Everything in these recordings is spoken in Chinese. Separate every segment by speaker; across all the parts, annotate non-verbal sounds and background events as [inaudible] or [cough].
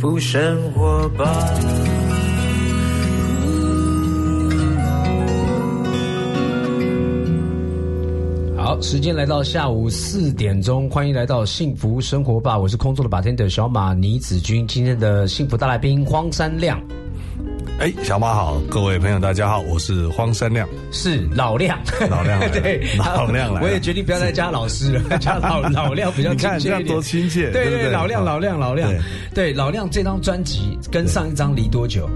Speaker 1: 幸福生活吧。
Speaker 2: 好，时间来到下午四点钟，欢迎来到幸福生活吧，我是空中的把天的小马倪子君，今天的幸福大来宾荒山亮。
Speaker 3: 哎，小马好，各位朋友大家好，我是荒山亮，
Speaker 2: 是老亮，
Speaker 3: 老亮 [laughs]
Speaker 2: 对，
Speaker 3: 老亮来，
Speaker 2: 我也决定不要再加老师了，[laughs] 加老老亮比较亲切
Speaker 3: 一点，多亲切，
Speaker 2: 对对，老亮老亮老亮，对。老亮这张专辑跟上一张离多久？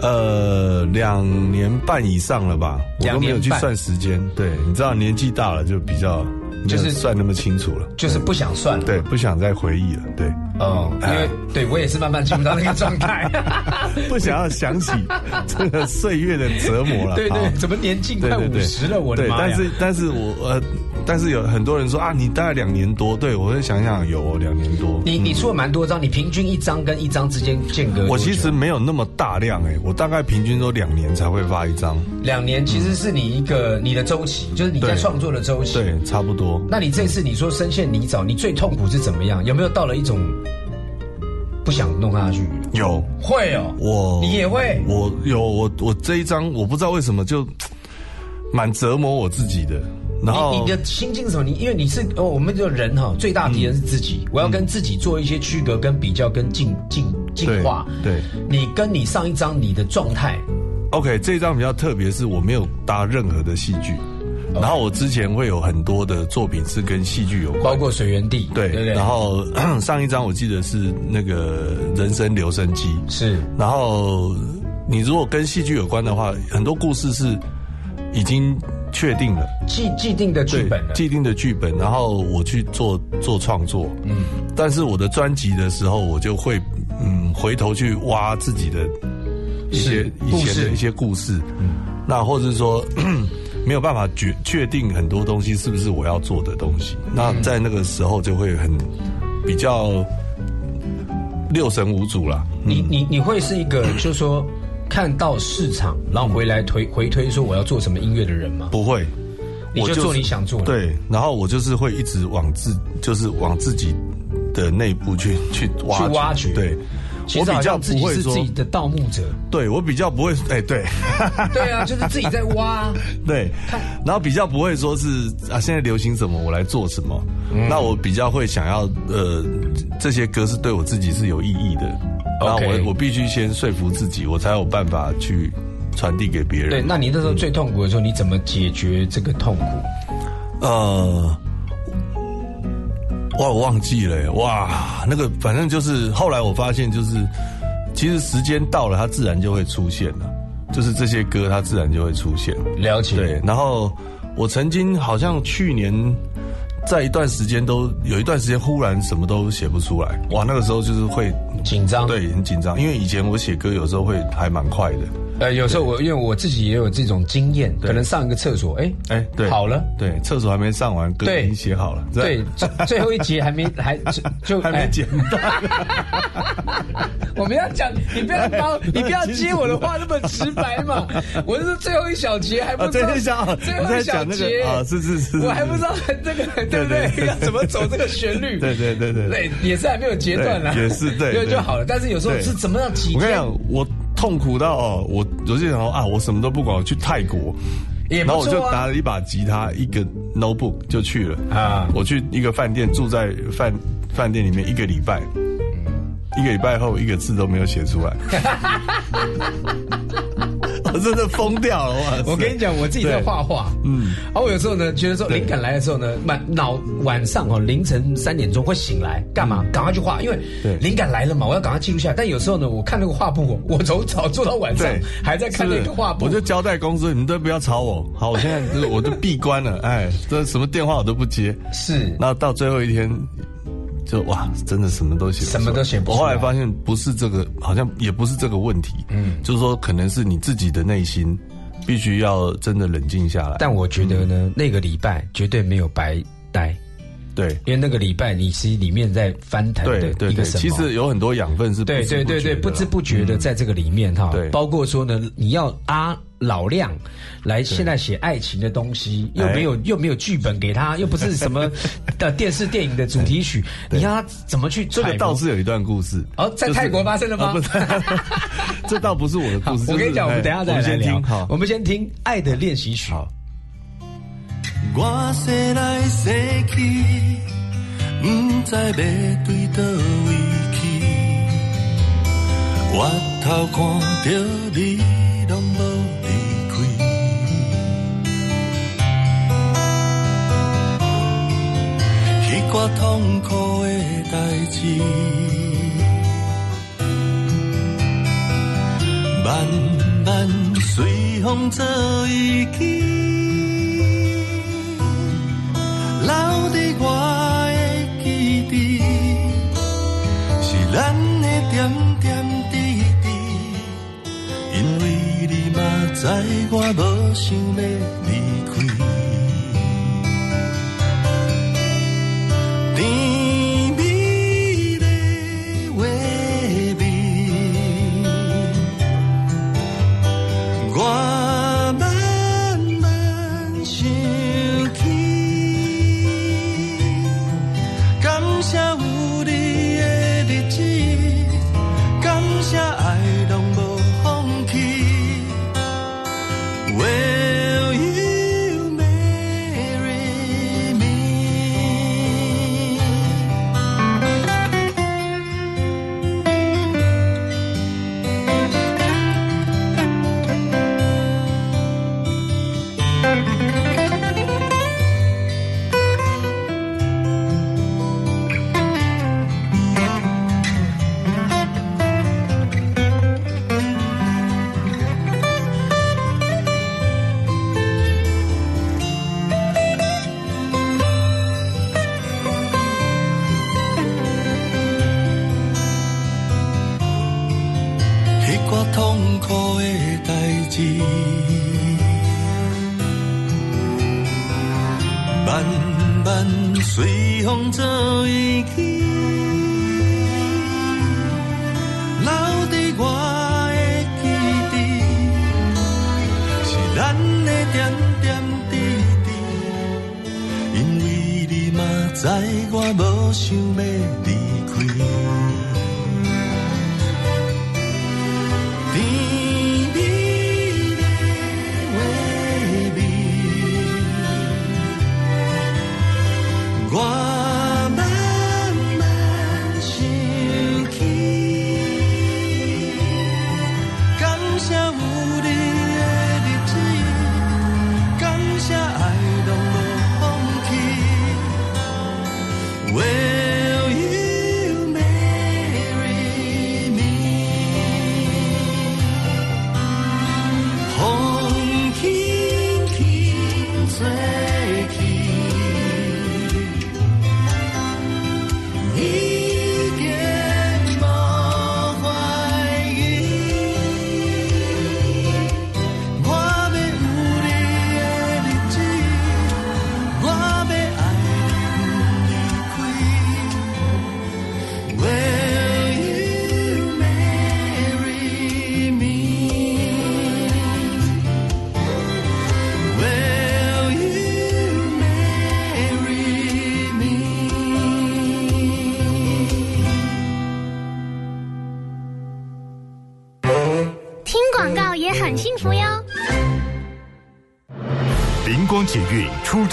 Speaker 3: 呃，两年半以上了吧，我都没有去算时间。对，你知道年纪大了就比较就是算那么清楚了，
Speaker 2: 就是不想算了，
Speaker 3: 对，不想再回忆了，对。
Speaker 2: 哦，因为对我也是慢慢进入到那个状态，[laughs]
Speaker 3: 不想要想起 [laughs] 这个岁月的折磨了。
Speaker 2: 对对，怎么年近快五十了？我的妈
Speaker 3: 但是但是我呃，但是有很多人说啊，你大概两年多。对我会想想，有两年多。
Speaker 2: 你你出了蛮多张，你平均一张跟一张之间间隔？
Speaker 3: 我其实没有那么大量哎，我大概平均都两年才会发一张。
Speaker 2: 两年其实是你一个你的周期，就是你在创作的周期。
Speaker 3: 对，差不多。
Speaker 2: 那你这次你说深陷泥沼，你最痛苦是怎么样？有没有到了一种？不想弄下去，
Speaker 3: 有
Speaker 2: 会哦，
Speaker 3: 我
Speaker 2: 你也会，
Speaker 3: 我有我我这一张我不知道为什么就蛮折磨我自己的。然后
Speaker 2: 你的心境是什么？你因为你是哦，我们这个人哈，最大敌人是自己，我要跟自己做一些区隔、跟比较、跟进进进化。
Speaker 3: 对，
Speaker 2: 你跟你上一张你的状态
Speaker 3: ，OK，这一张比较特别，是我没有搭任何的戏剧。然后我之前会有很多的作品是跟戏剧有关，
Speaker 2: 包括水源地，
Speaker 3: 对对对。然后 [clears throat] 上一张我记得是那个人生留声机，
Speaker 2: 是。
Speaker 3: 然后你如果跟戏剧有关的话，很多故事是已经确定了，
Speaker 2: 既既定的剧本，
Speaker 3: 既定的剧本。然后我去做做创作，嗯。但是我的专辑的时候，我就会嗯回头去挖自己的一些以前的一些故事，嗯。那或者是说。[clears throat] 没有办法决确定很多东西是不是我要做的东西，那在那个时候就会很比较六神无主了。
Speaker 2: 你你你会是一个就是说看到市场，然后回来推回推说我要做什么音乐的人吗？
Speaker 3: 不会，
Speaker 2: 你就做你想做的。
Speaker 3: 对，然后我就是会一直往自就是往自己的内部去去挖
Speaker 2: 去挖掘。
Speaker 3: 对。我比较不会
Speaker 2: 说自己的盗墓者，
Speaker 3: 对我比较不会哎，对，[laughs]
Speaker 2: 对啊，就是自己在挖，[laughs]
Speaker 3: 对，然后比较不会说是啊，现在流行什么我来做什么，那我比较会想要呃，这些歌是对我自己是有意义的，那我我必须先说服自己，我才有办法去传递给别人。
Speaker 2: 对，那你那时候最痛苦的时候，你怎么解决这个痛苦？呃。
Speaker 3: 哇，我忘记了哇，那个反正就是后来我发现，就是其实时间到了，它自然就会出现了，就是这些歌它自然就会出现。
Speaker 2: 了解。
Speaker 3: 对，然后我曾经好像去年在一段时间都有一段时间忽然什么都写不出来，哇，那个时候就是会
Speaker 2: 紧张，
Speaker 3: 对，很紧张，因为以前我写歌有时候会还蛮快的。
Speaker 2: 呃，有时候我因为我自己也有这种经验，可能上一个厕所，哎哎，对，好了，
Speaker 3: 对，厕所还没上完，歌已经写好了，
Speaker 2: 对，最后一节还没还 [laughs]
Speaker 3: 就还没剪 [laughs] 到。
Speaker 2: 我们要讲，你不要帮，[laughs] 你不要接我的话那么直白嘛。我是最后一小节还不知道，最后一小节
Speaker 3: 啊，是是是，
Speaker 2: 我还不知道这个对不对？要怎么走这个旋律？
Speaker 3: 对对对对，
Speaker 2: 对，也是还没有截断呢，
Speaker 3: 也是对，
Speaker 2: 就就好了。但是有时候是怎么样？
Speaker 3: 我跟你讲，我。痛苦到哦，我有些时候啊，我什么都不管，我去泰国，
Speaker 2: 然
Speaker 3: 后我就拿了一把吉他，一个 notebook 就去了啊。我去一个饭店，住在饭饭店里面一个礼拜，一个礼拜后一个字都没有写出来。[laughs] 我 [laughs] 真的疯掉了哇！
Speaker 2: 我跟你讲，我自己在画画，嗯，而我有时候呢，觉得说灵感来的时候呢，满脑晚上哦凌晨三点钟会醒来，干嘛？赶快去画，因为灵感来了嘛，我要赶快记录下来。但有时候呢，我看那个画布，我从早做到晚上，还在看那个画布。
Speaker 3: 我就交代公司，你们都不要吵我。好，我现在我都闭关了，哎，这什么电话我都不接。
Speaker 2: 是，
Speaker 3: 那到最后一天。就哇，真的什么都写，
Speaker 2: 什么都写不。
Speaker 3: 我后来发现不是这个，好像也不是这个问题。嗯，就是说可能是你自己的内心必须要真的冷静下来。
Speaker 2: 但我觉得呢，那个礼拜绝对没有白待。
Speaker 3: 对，
Speaker 2: 因为那个礼拜你其实里面在翻腾的一个什么？
Speaker 3: 其实有很多养分是
Speaker 2: 对对对对，不知不觉的在这个里面哈。
Speaker 3: 对，
Speaker 2: 包括说呢，你要阿老亮来现在写爱情的东西，又没有又没有剧本给他，[laughs] 又不是什么的电视电影的主题曲，你要他怎么去？
Speaker 3: 这个倒是有一段故事
Speaker 2: 哦，在泰国发生的吗？[laughs]
Speaker 3: 这倒不是我的故事。
Speaker 2: 我跟你讲，我们等下再来聊。
Speaker 3: 好，
Speaker 2: 我们先听《爱的练习曲》。
Speaker 4: 我生来生去，不知要对倒位去。我头看着你，拢无离开。迄挂痛苦的代志，慢慢随风做遗弃。留伫我的记忆，是咱的点点滴滴。因为你嘛知我无想要慢慢随风走远去，留伫我的记忆，是咱的点点滴滴。因为你嘛知我无想要。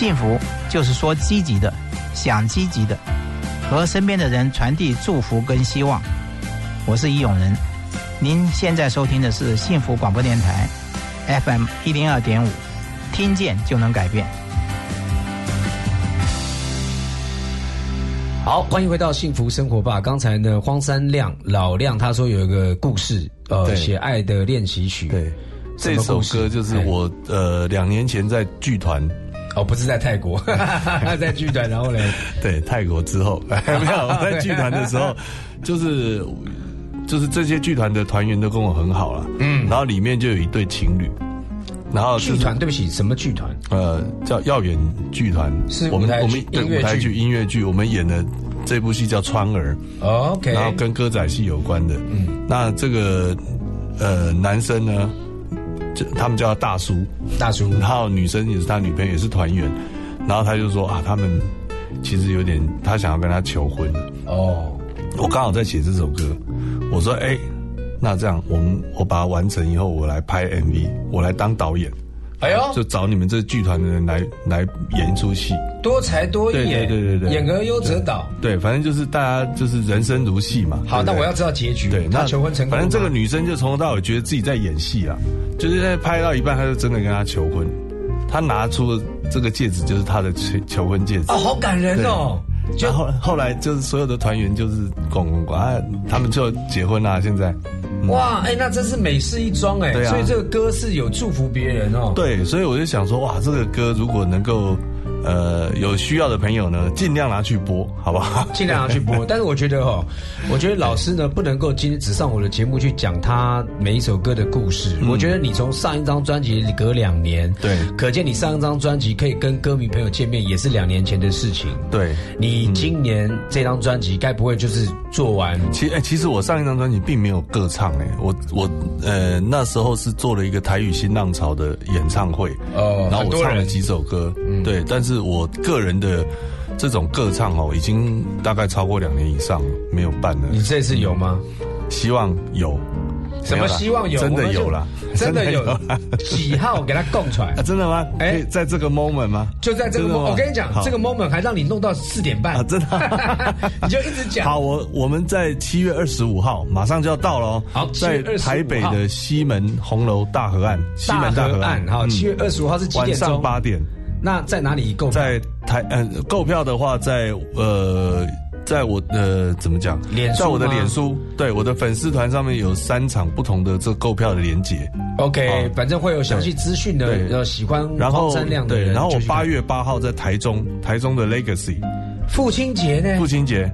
Speaker 5: 幸福就是说积极的，想积极的，和身边的人传递祝福跟希望。我是易永仁，您现在收听的是幸福广播电台，FM 一零二点五，听见就能改变。
Speaker 2: 好，欢迎回到幸福生活吧。刚才呢，荒山亮老亮他说有一个故事，呃，写爱的练习曲。
Speaker 3: 对，这首歌就是我呃两年前在剧团。
Speaker 2: 哦，不是在泰国，[laughs] 在剧团，然后呢？[laughs]
Speaker 3: 对，泰国之后 [laughs] 没有在剧团的时候，就是就是这些剧团的团员都跟我很好了，嗯，然后里面就有一对情侣，然后
Speaker 2: 剧团对不起，什么剧团？
Speaker 3: 呃，叫耀远剧团，
Speaker 2: 是我们我们对
Speaker 3: 舞台剧音乐剧，我们演的这部戏叫《川儿》
Speaker 2: ，OK，
Speaker 3: 然后跟歌仔戏有关的，嗯，那这个呃男生呢？他们叫他大叔，
Speaker 2: 大叔，
Speaker 3: 然后女生也是他女朋友，也是团员，然后他就说啊，他们其实有点，他想要跟他求婚。哦，我刚好在写这首歌，我说哎，那这样我们我把它完成以后，我来拍 MV，我来当导演。哎呦，就找你们这剧团的人来来演一出戏，
Speaker 2: 多才多艺，
Speaker 3: 对对对对，
Speaker 2: 演个优则导，
Speaker 3: 对，反正就是大家就是人生如戏嘛。
Speaker 2: 好，那我要知道结局。
Speaker 3: 对，
Speaker 2: 那求婚成功。
Speaker 3: 反正这个女生就从头到尾觉得自己在演戏啊，就是在拍到一半，她就真的跟他求婚，她拿出这个戒指就是她的求求婚戒指。
Speaker 2: 哦，好感人哦。
Speaker 3: 然后后来就是所有的团员就是拱拱拱啊，他们就结婚啦。现在。
Speaker 2: 哇，哎，那真是美事一桩哎，所以这个歌是有祝福别人哦。
Speaker 3: 对，所以我就想说，哇，这个歌如果能够。呃，有需要的朋友呢，尽量拿去播，好不好？[laughs]
Speaker 2: 尽量拿去播。[laughs] 但是我觉得哦，我觉得老师呢不能够今天只上我的节目去讲他每一首歌的故事。我觉得你从上一张专辑隔两年，
Speaker 3: 对，
Speaker 2: 可见你上一张专辑可以跟歌迷朋友见面，也是两年前的事情。
Speaker 3: 对，
Speaker 2: 你今年这张专辑该不会就是做完？
Speaker 3: 其实，哎，其实我上一张专辑并没有歌唱，哎，我我呃那时候是做了一个台语新浪潮的演唱会，哦，然后我唱了几首歌，对，但是。是我个人的这种歌唱哦，已经大概超过两年以上没有办了。
Speaker 2: 你这次有吗？
Speaker 3: 希望有。
Speaker 2: 什么希望有？
Speaker 3: 真的有了，
Speaker 2: 真的有。几号给他供出来？[laughs]
Speaker 3: 真的吗？哎，在这个 moment 吗？
Speaker 2: 就在这个 moment。我跟你讲，这个 moment 还让你弄到四点半。
Speaker 3: 真的？[laughs]
Speaker 2: 你就一直讲。
Speaker 3: 好，我我们在七月二十五号马上就要到了哦。
Speaker 2: 好，
Speaker 3: 在台北的西门红楼大河岸。西门
Speaker 2: 大河岸。好，七月二十五号是？
Speaker 3: 晚上八点。
Speaker 2: 那在哪里购票？
Speaker 3: 在台嗯，购票的话，在呃，在我的怎么讲？
Speaker 2: 脸
Speaker 3: 在我的脸书，对我的粉丝团上面有三场不同的这购票的连接。
Speaker 2: OK，反正会有详细资讯的。要喜欢黄山亮的
Speaker 3: 人，然后我八月八号在台中，台中的 Legacy，
Speaker 2: 父亲节呢？
Speaker 3: 父亲节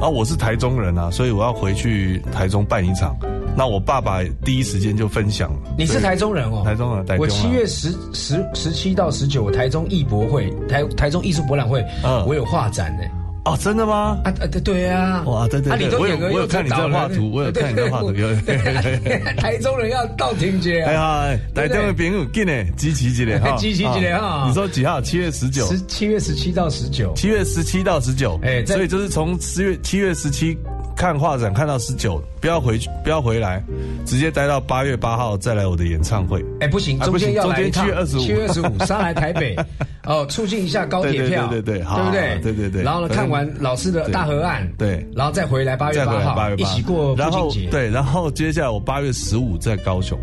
Speaker 3: 啊，我是台中人啊，所以我要回去台中办一场。那我爸爸第一时间就分享了。
Speaker 2: 你是台中人哦，
Speaker 3: 台中人，
Speaker 2: 我七月十十十七到十九，台中艺博会，台台中艺术博览会，嗯，我有画展呢。
Speaker 3: 哦，真的吗？啊
Speaker 2: 啊，对对啊，
Speaker 3: 哇，对对对，我有我有看你在画图，我有看你在画图。[laughs]
Speaker 2: 台中人要到庭街啊！哎
Speaker 3: 呀，台中的朋友进来，集齐起来
Speaker 2: 哈，集齐起来哈。
Speaker 3: 你说几号？七月十九，
Speaker 2: 十七月十七到十九，
Speaker 3: 七月十七到十九，哎，所以就是从十月七月十七。看画展看到十九，不要回去，不要回来，直接待到八月八号再来我的演唱会。
Speaker 2: 哎，不行，中间要来
Speaker 3: 一七月二十五，
Speaker 2: 七月二十五上来台北，[laughs] 哦，促进一下高铁票，
Speaker 3: 对对对，
Speaker 2: 对不对？
Speaker 3: 对对对。
Speaker 2: 然后呢，看完老师的大河岸，
Speaker 3: 对，
Speaker 2: 然后再回来八月八号，一起过然后。
Speaker 3: 对，然后接下来我八月十五在高雄，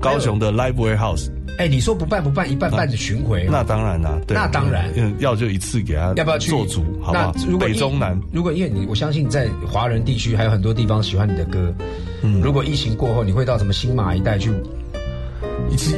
Speaker 3: 高雄的 Live Way House。
Speaker 2: 哎，你说不办不办，一半半的巡回，
Speaker 3: 那当然啦，
Speaker 2: 那当然，
Speaker 3: 要就一次给他
Speaker 2: 要不要去
Speaker 3: 做主，好不好？北中南，
Speaker 2: 如果因为你，我相信在华人地区还有很多地方喜欢你的歌，嗯，如果疫情过后，你会到什么新马一带去？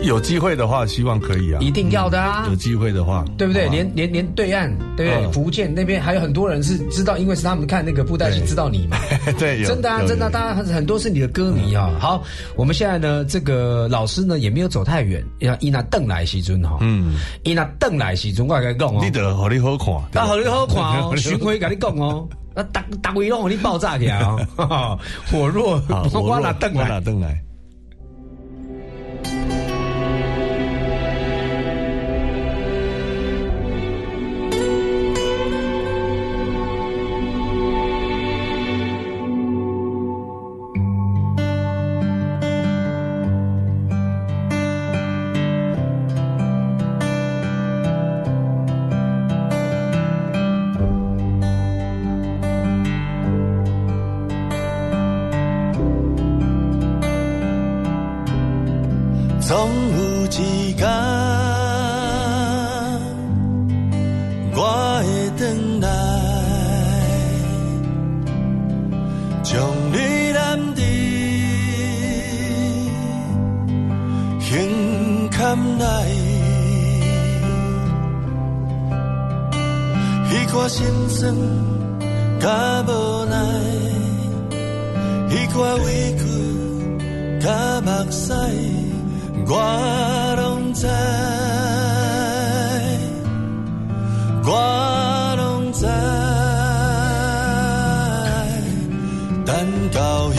Speaker 3: 有机会的话，希望可以啊，
Speaker 2: 一定要的啊！
Speaker 3: 有机会的话，
Speaker 2: 对不对？连连连对岸，对不对？福建那边还有很多人是知道，因为是他们看那个布袋戏知道你嘛。[laughs]
Speaker 3: 对，
Speaker 2: 真的啊，真的，大家很多是你的歌迷啊。好，我们现在呢，这个老师呢也没有走太远，要伊那邓来西尊哈，嗯，伊那邓来西尊，我跟你讲哦，
Speaker 3: 你得好你好看，
Speaker 2: 那好你好看哦，[laughs] 巡回跟你讲哦，[laughs] 那大大威龙你爆炸起来哦，火若我拿邓来。
Speaker 4: 总有一天，我会回来，将你揽在胸坎内。彼款心酸，甲无奈，彼款委屈，甲目屎。我拢知，我拢知，等到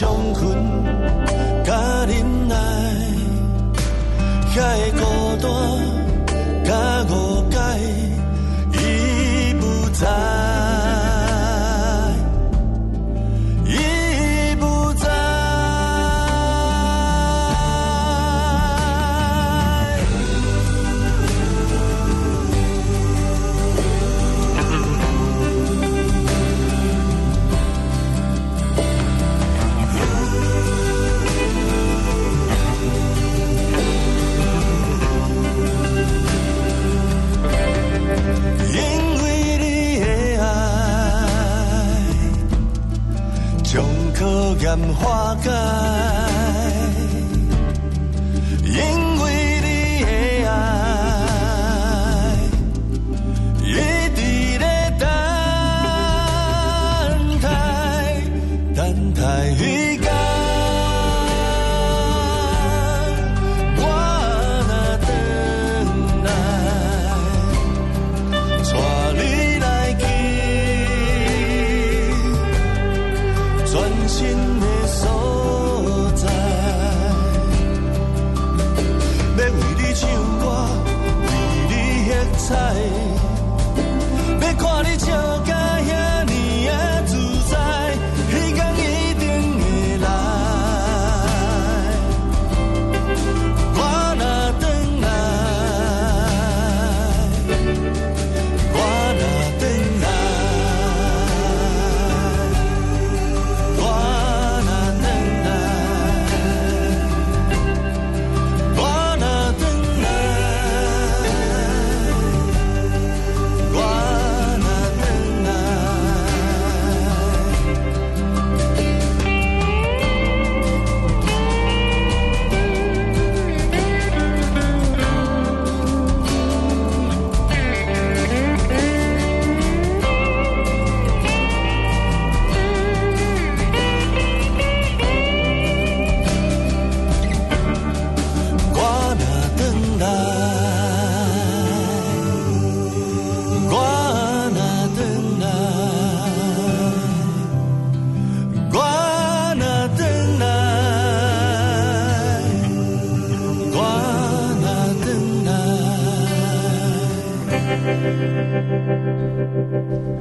Speaker 4: 伤痕，甲忍耐，遐个孤单，甲误炎化开。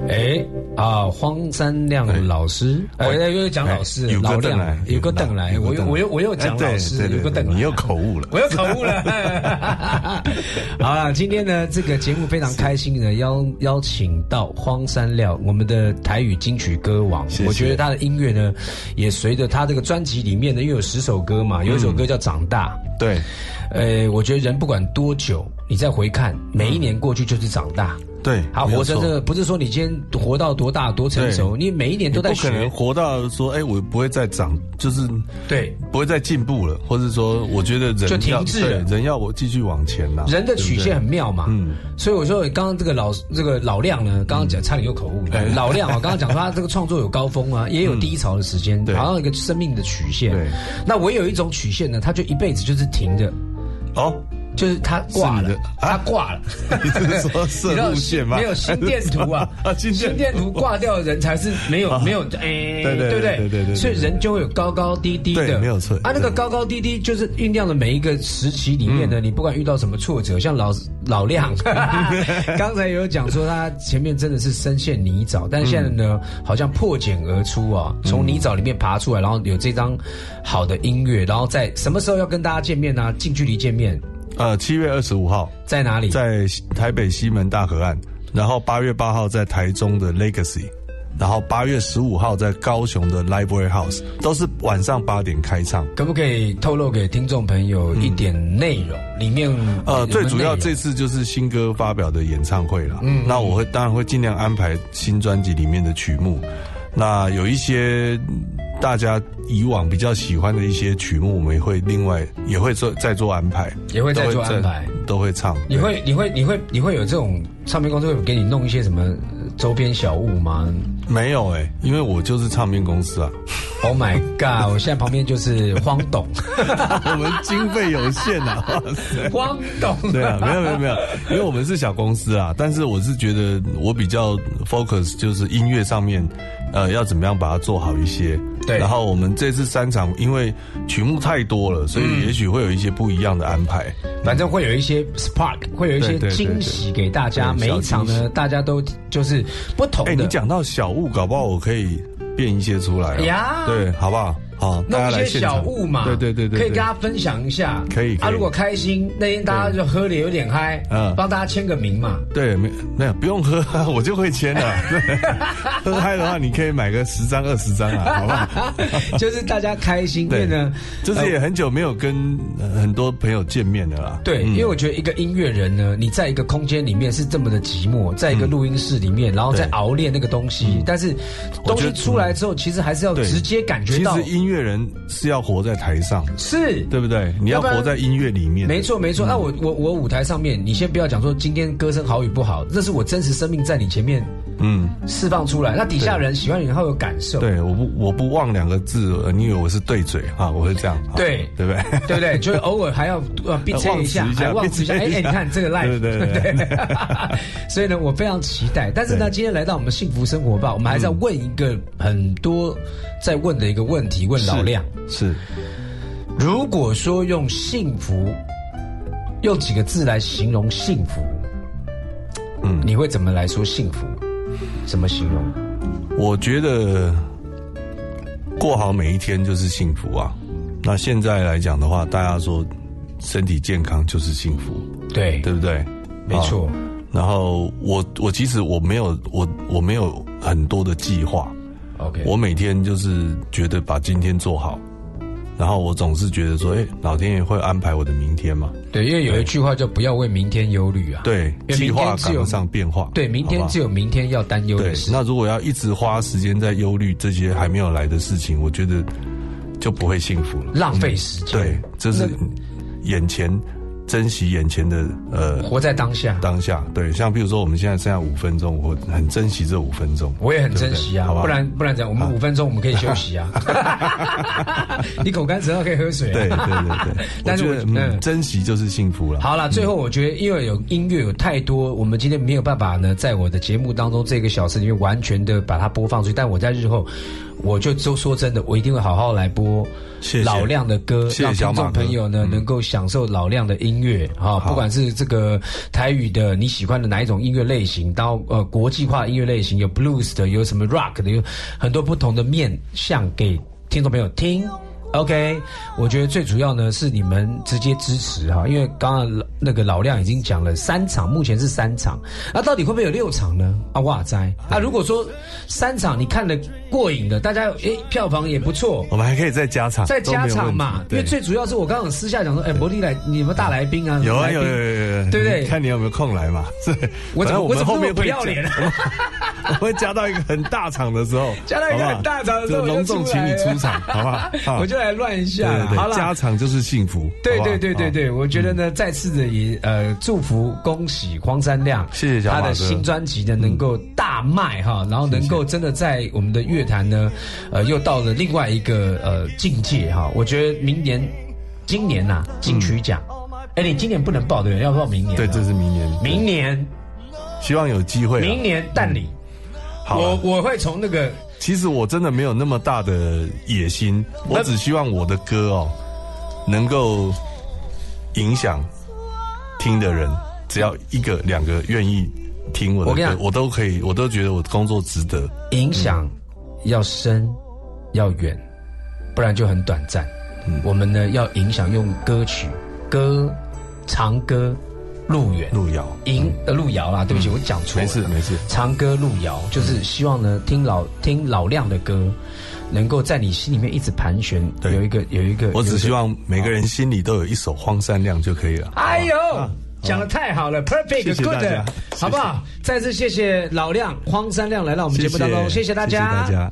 Speaker 4: Hey.
Speaker 2: 三亮老师，哎，又讲老师，老亮，有个邓来，我又我又我又讲老师，有个邓来，
Speaker 3: 你又口误了，
Speaker 2: 我又口误了。好了，今天呢，这个节目非常开心的邀邀请到荒山亮，我们的台语金曲歌王。我觉得他的音乐呢，也随着他这个专辑里面呢，又有十首歌嘛，有一首歌叫《长大》。
Speaker 3: 对，
Speaker 2: 呃，我觉得人不管多久，你再回看，每一年过去就是长大。
Speaker 3: 对，
Speaker 2: 好活着这个不是说你今天活到多大多成熟，你每一年都在
Speaker 3: 学。不可能活到说，哎，我不会再长，就是
Speaker 2: 对，
Speaker 3: 不会再进步了，或者说，我觉得人
Speaker 2: 就停滞了，
Speaker 3: 人要我继续往前呐。
Speaker 2: 人的曲线很妙嘛，嗯，所以我说刚刚这个老这个老亮呢，刚刚讲差点又口误了。老亮啊，[laughs] 刚刚讲说他这个创作有高峰啊，也有低潮的时间，好像一个生命的曲线。
Speaker 3: 对，
Speaker 2: 那我有一种曲线呢，他就一辈子就是停着。哦。就是他挂了，他挂了。[laughs]
Speaker 3: 你是说射路线吗？
Speaker 2: 没有心电图啊，[laughs] 心电图挂掉的人才是没有没有哎，对
Speaker 3: 对
Speaker 2: 对
Speaker 3: 对对，
Speaker 2: 所以人就会有高高低低的，
Speaker 3: 没有错。
Speaker 2: 啊，那个高高低低就是酝酿的每一个时期里面呢，你不管遇到什么挫折，像老老亮，[laughs] 刚才有讲说他前面真的是深陷泥沼，但是现在呢，好像破茧而出啊，从泥沼里面爬出来，然后有这张好的音乐，然后在什么时候要跟大家见面呢？近距离见面。
Speaker 3: 呃，七月二十五号
Speaker 2: 在哪里？
Speaker 3: 在台北西门大河岸然后八月八号在台中的 Legacy，然后八月十五号在高雄的 Library House，都是晚上八点开唱。
Speaker 2: 可不可以透露给听众朋友一点内容？里面
Speaker 3: 呃，最主要这次就是新歌发表的演唱会了。嗯，那我会当然会尽量安排新专辑里面的曲目。那有一些大家以往比较喜欢的一些曲目，我们也会另外也会做再做安排，
Speaker 2: 也会再做安排，
Speaker 3: 都会唱。
Speaker 2: 你会你会你会你会有这种唱片公司会给你弄一些什么周边小物吗？
Speaker 3: 没有哎，因为我就是唱片公司啊。
Speaker 2: Oh my god！[laughs] 我现在旁边就是荒董，[laughs]
Speaker 3: 我们经费有限啊。[laughs]
Speaker 2: 荒董，
Speaker 3: 对啊，没有没有没有，因为我们是小公司啊。但是我是觉得我比较 focus 就是音乐上面。呃，要怎么样把它做好一些？
Speaker 2: 对。
Speaker 3: 然后我们这次三场，因为曲目太多了，所以也许会有一些不一样的安排。
Speaker 2: 反正会有一些 spark，会有一些惊喜给大家。每一场呢，大家都就是不同的。
Speaker 3: 哎，你讲到小物，搞不好我可以变一些出来。呀，对，好不好？好，
Speaker 2: 弄一些小物嘛，
Speaker 3: 对对对对，
Speaker 2: 可以跟大家分享一下。
Speaker 3: 可以，
Speaker 2: 啊，如果开心那天大家就喝的有点嗨，嗯，帮大家签个名嘛。
Speaker 3: 对，没没有不用喝，我就会签了。[laughs] 喝嗨的话，你可以买个十张二十张啊，[laughs] 好不好？
Speaker 2: 就是大家开心，对呢，
Speaker 3: 就是也很久没有跟很多朋友见面的啦。
Speaker 2: 对，因为我觉得一个音乐人呢，你在一个空间里面是这么的寂寞，在一个录音室里面，然后再熬练那个东西，但是东西出来之后，其实还是要直接感觉到
Speaker 3: 音。音乐人是要活在台上，
Speaker 2: 是
Speaker 3: 对不对？你要活在音乐里面，
Speaker 2: 没错没错。那我我我舞台上面，你先不要讲说今天歌声好与不好，这是我真实生命在你前面，嗯，释放出来。那底下人喜欢你，后有感受。
Speaker 3: 对，我不我不忘两个字，你以为我是对嘴啊？我会这样，
Speaker 2: 对
Speaker 3: 对不对？
Speaker 2: 对不对？[laughs] 就是偶尔还要呃憋一下，还忘词一下。哎哎，你看这个 [laughs] live，
Speaker 3: 对对对。[laughs]
Speaker 2: 所以呢，我非常期待。但是呢，今天来到我们幸福生活吧，我们还是要问一个很多在问的一个问题，问。老亮
Speaker 3: 是，
Speaker 2: 如果说用幸福，用几个字来形容幸福，嗯，你会怎么来说幸福？怎么形容？
Speaker 3: 我觉得过好每一天就是幸福啊。那现在来讲的话，大家说身体健康就是幸福，
Speaker 2: 对
Speaker 3: 对不对？
Speaker 2: 没错。
Speaker 3: 然后我我其实我没有我我没有很多的计划。
Speaker 2: OK，
Speaker 3: 我每天就是觉得把今天做好，然后我总是觉得说，哎，老天爷会安排我的明天嘛？
Speaker 2: 对，因为有一句话叫“不要为明天忧虑”啊。
Speaker 3: 对，计划赶不上变化。
Speaker 2: 对，明天只有明天要担忧的事。
Speaker 3: 那如果要一直花时间在忧虑这些还没有来的事情，我觉得就不会幸福了，
Speaker 2: 浪费时间。
Speaker 3: 对，这是眼前。珍惜眼前的呃，
Speaker 2: 活在当下。
Speaker 3: 当下，对，像比如说我们现在剩下五分钟，我很珍惜这五分钟。
Speaker 2: 我也很珍惜啊，不然不然讲，我们五分钟我们可以休息啊。[laughs] 你口干舌燥可以喝水。
Speaker 3: 对对对对。[laughs] 但是嗯，珍惜就是幸福了。
Speaker 2: 好了，最后我觉得，因为有音乐有太多，我们今天没有办法呢，在我的节目当中这个小时里面完全的把它播放出去。但我在日后。我就都说真的，我一定会好好来播老亮的歌，让听众朋友呢能够享受老亮的音乐啊！不管是这个台语的你喜欢的哪一种音乐类型，到呃国际化音乐类型，有 blues 的，有什么 rock 的，有很多不同的面向给听众朋友听。OK，我觉得最主要呢是你们直接支持哈，因为刚刚那个老亮已经讲了三场，目前是三场，那到底会不会有六场呢？啊哇塞！啊，如果说三场你看了过瘾的，大家哎票房也不错，
Speaker 3: 我们还可以再加场，
Speaker 2: 再加场嘛。因为最主要是我刚刚私下讲说，哎，伯利来，你们大来宾啊？
Speaker 3: 有啊有有有有，
Speaker 2: 对不对？
Speaker 3: 看你有没有空来嘛。对，
Speaker 2: 我怎么我怎么
Speaker 3: 会
Speaker 2: 不要脸？[laughs]
Speaker 3: 我会加到一个很大场的时候，[laughs]
Speaker 2: 加到一个很大场的时候，
Speaker 3: 隆重请你出场，好不好？[laughs]
Speaker 2: 我就。来乱一下，
Speaker 3: 好了，加场就是幸福。
Speaker 2: 对对对对对，我觉得呢，再次的也呃祝福恭喜黄山亮，
Speaker 3: 谢谢
Speaker 2: 他的新专辑呢能够大卖哈，然后能够真的在我们的乐坛呢，呃，又到了另外一个呃境界哈。我觉得明年、今年呐金曲奖，哎，你今年不能报对，要报明年。
Speaker 3: 对，这是明年。
Speaker 2: 明年，
Speaker 3: 希望有机会。
Speaker 2: 明年蛋里，我我会从那个。
Speaker 3: 其实我真的没有那么大的野心，我只希望我的歌哦，能够影响听的人，只要一个两个愿意听我的歌，我都可以，我都觉得我工作值得。
Speaker 2: 影响要深要远，不然就很短暂。我们呢要影响用歌曲、歌、长歌路远，
Speaker 3: 路遥，
Speaker 2: 迎呃路遥啦，对不起，我讲错了，
Speaker 3: 没事没事。
Speaker 2: 长歌路遥，就是希望呢，听老听老亮的歌，能够在你心里面一直盘旋，有一个有一个。
Speaker 3: 我只希望每个人心里都有一首荒山亮就可以了。
Speaker 2: 哎呦，讲的太好了，perfect，good，好不好？再次谢谢老亮荒山亮来到我们节目当中，谢谢大家。
Speaker 3: 大家。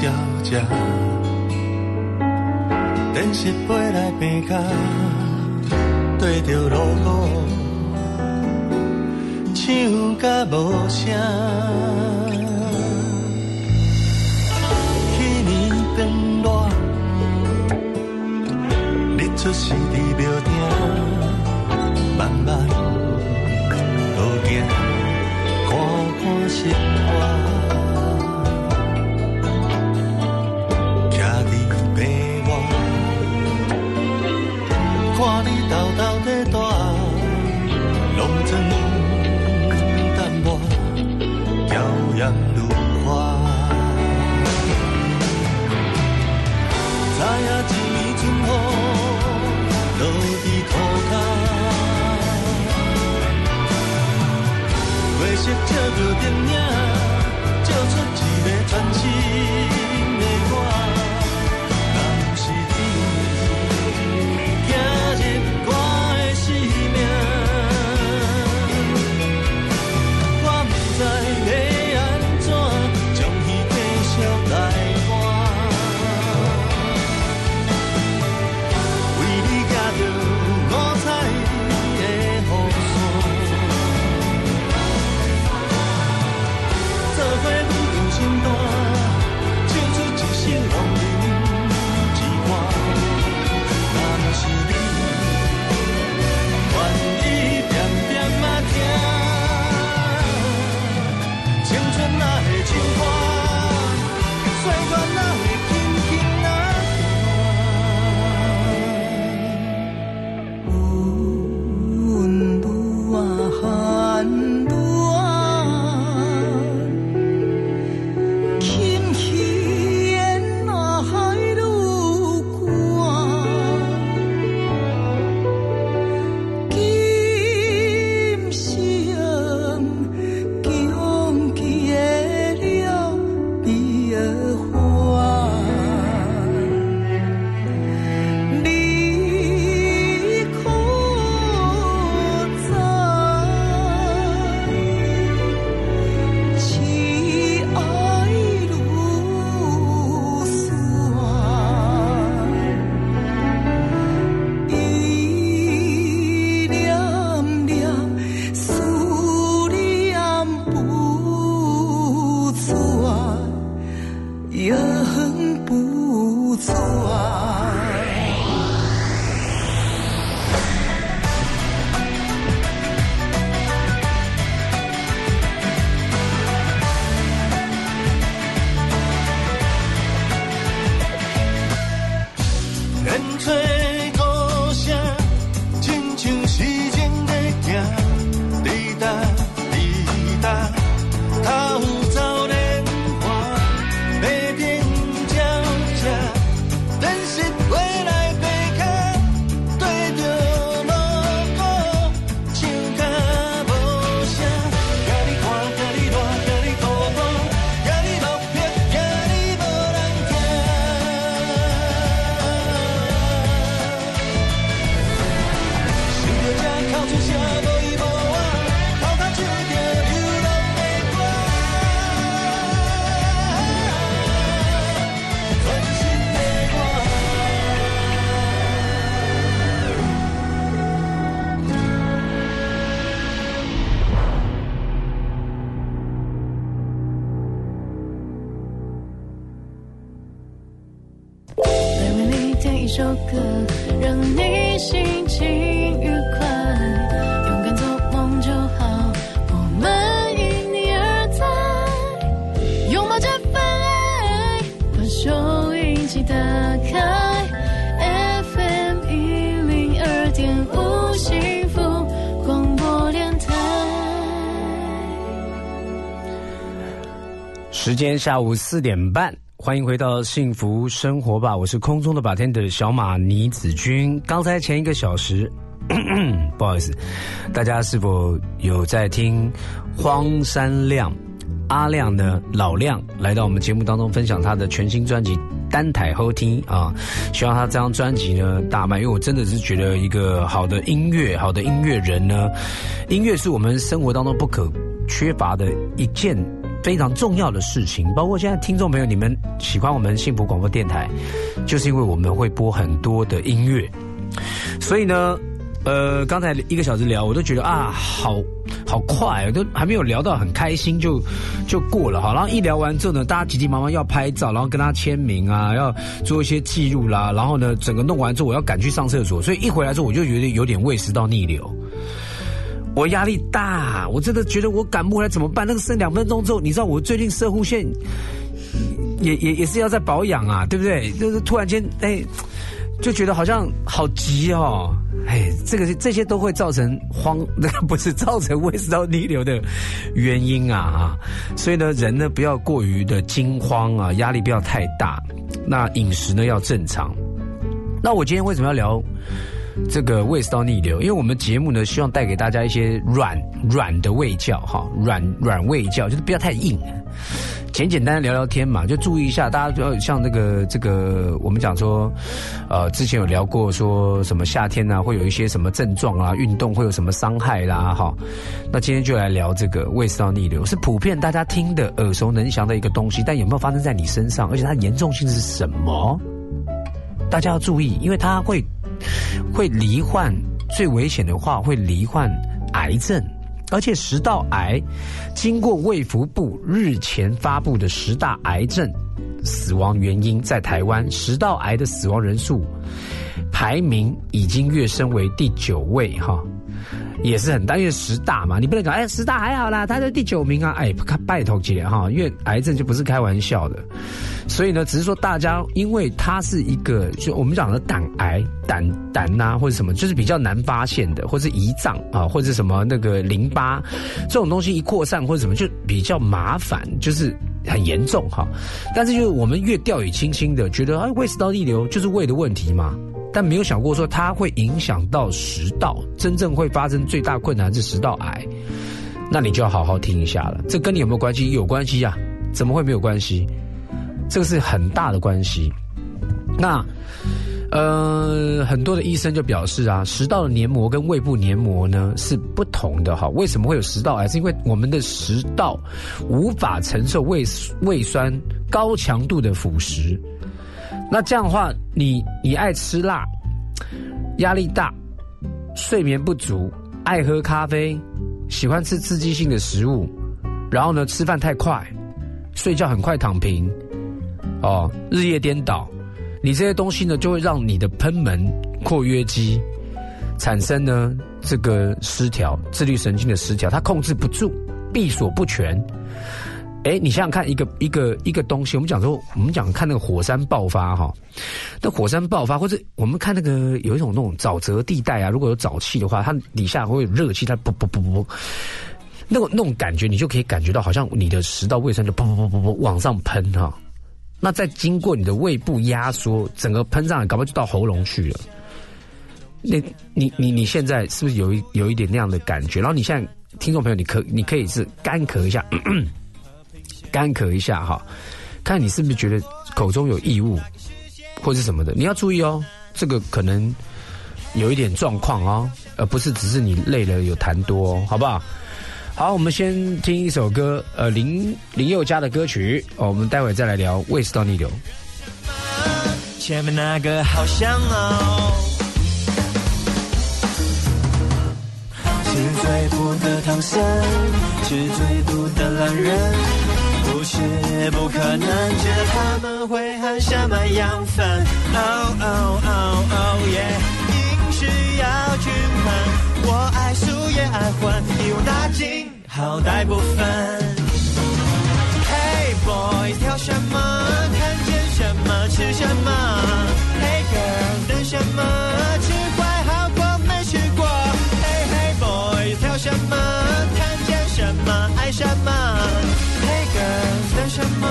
Speaker 4: 鸟只，电视飞来飞去，对着路口，唱甲无声。变热，日出是伫庙埕，慢慢路行，看看生活。
Speaker 2: 时间下午四点半，欢迎回到幸福生活吧！我是空中的把天的小马倪子君。刚才前一个小时，[coughs] 不好意思，大家是否有在听荒山亮阿亮呢？老亮来到我们节目当中分享他的全新专辑《单台后听》啊！希望他这张专辑呢大卖，因为我真的是觉得一个好的音乐、好的音乐人呢，音乐是我们生活当中不可缺乏的一件。非常重要的事情，包括现在听众朋友，你们喜欢我们幸福广播电台，就是因为我们会播很多的音乐。所以呢，呃，刚才一个小时聊，我都觉得啊，好好快，都还没有聊到很开心，就就过了哈。然后一聊完之后呢，大家急急忙忙要拍照，然后跟他签名啊，要做一些记录啦。然后呢，整个弄完之后，我要赶去上厕所，所以一回来之后，我就觉得有点胃食道逆流。我压力大，我真的觉得我赶不回来怎么办？那个剩两分钟之后，你知道我最近射护线也也也是要在保养啊，对不对？就是突然间哎，就觉得好像好急哦，哎，这个这些都会造成慌，[laughs] 那不是造成胃食道逆流的原因啊啊！所以呢，人呢不要过于的惊慌啊，压力不要太大，那饮食呢要正常。那我今天为什么要聊？这个胃食道逆流，因为我们节目呢，希望带给大家一些软软的胃教哈，软软胃教，就是不要太硬，简简单单聊聊天嘛，就注意一下，大家要像这个这个，我们讲说，呃，之前有聊过说什么夏天呢会有一些什么症状啊，运动会有什么伤害啦哈，那今天就来聊这个胃食道逆流，是普遍大家听的耳熟能详的一个东西，但有没有发生在你身上？而且它严重性是什么？大家要注意，因为它会。会罹患最危险的话，会罹患癌症，而且食道癌，经过卫福部日前发布的十大癌症死亡原因，在台湾食道癌的死亡人数排名已经跃升为第九位，哈。也是很大，因为十大嘛，你不能讲哎，十大还好啦，他在第九名啊，哎，拜托姐哈，因为癌症就不是开玩笑的，所以呢，只是说大家，因为它是一个，就我们讲的胆癌、胆胆呐，或者什么，就是比较难发现的，或是胰脏啊，或者什么那个淋巴这种东西一扩散或者什么，就比较麻烦，就是很严重哈。但是就是我们越掉以轻心的，觉得哎，胃食道逆流就是胃的问题嘛。但没有想过说它会影响到食道，真正会发生最大困难是食道癌，那你就要好好听一下了。这跟你有没有关系？有关系呀，怎么会没有关系？这个是很大的关系。那呃，很多的医生就表示啊，食道的黏膜跟胃部黏膜呢是不同的哈。为什么会有食道癌？是因为我们的食道无法承受胃胃酸高强度的腐蚀。那这样的话，你你爱吃辣，压力大，睡眠不足，爱喝咖啡，喜欢吃刺激性的食物，然后呢，吃饭太快，睡觉很快躺平，哦，日夜颠倒，你这些东西呢，就会让你的喷门括约肌产生呢这个失调，自律神经的失调，它控制不住，闭锁不全。哎，你想想看，一个一个一个东西，我们讲说，我们讲看那个火山爆发哈，那火山爆发，或者我们看那个有一种那种沼泽地带啊，如果有沼气的话，它底下会有热气，它噗噗噗噗，那种那种感觉，你就可以感觉到，好像你的食道卫生就啵啵啵啵啵往上喷哈，那再经过你的胃部压缩，整个喷上来，搞不好就到喉咙去了。那你你你现在是不是有一有一点那样的感觉？然后你现在听众朋友，你可你可以是干咳一下。干咳一下哈，看你是不是觉得口中有异物，或是什么的，你要注意哦，这个可能有一点状况哦，而不是只是你累了有痰多，哦，好不好？好，我们先听一首歌，呃，林林宥嘉的歌曲，哦，我们待会再来聊胃食道逆流。前面那个好香哦，是最苦的唐僧，是最毒的狼人。不是不可能，只他们会和什么养分？Oh oh oh oh yeah，饮食要均衡，我爱素也爱荤，一网打尽，好歹不分。Hey boy，挑什么？看见什么吃什么？Hey girl，等什么？吃坏好过没吃过。Hey hey boys，挑什么？看见什么爱什么？怎么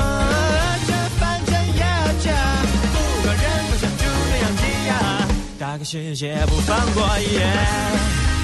Speaker 2: 这反正
Speaker 6: 也这，不管人不想就这样踢呀，大开世界不放过一眼。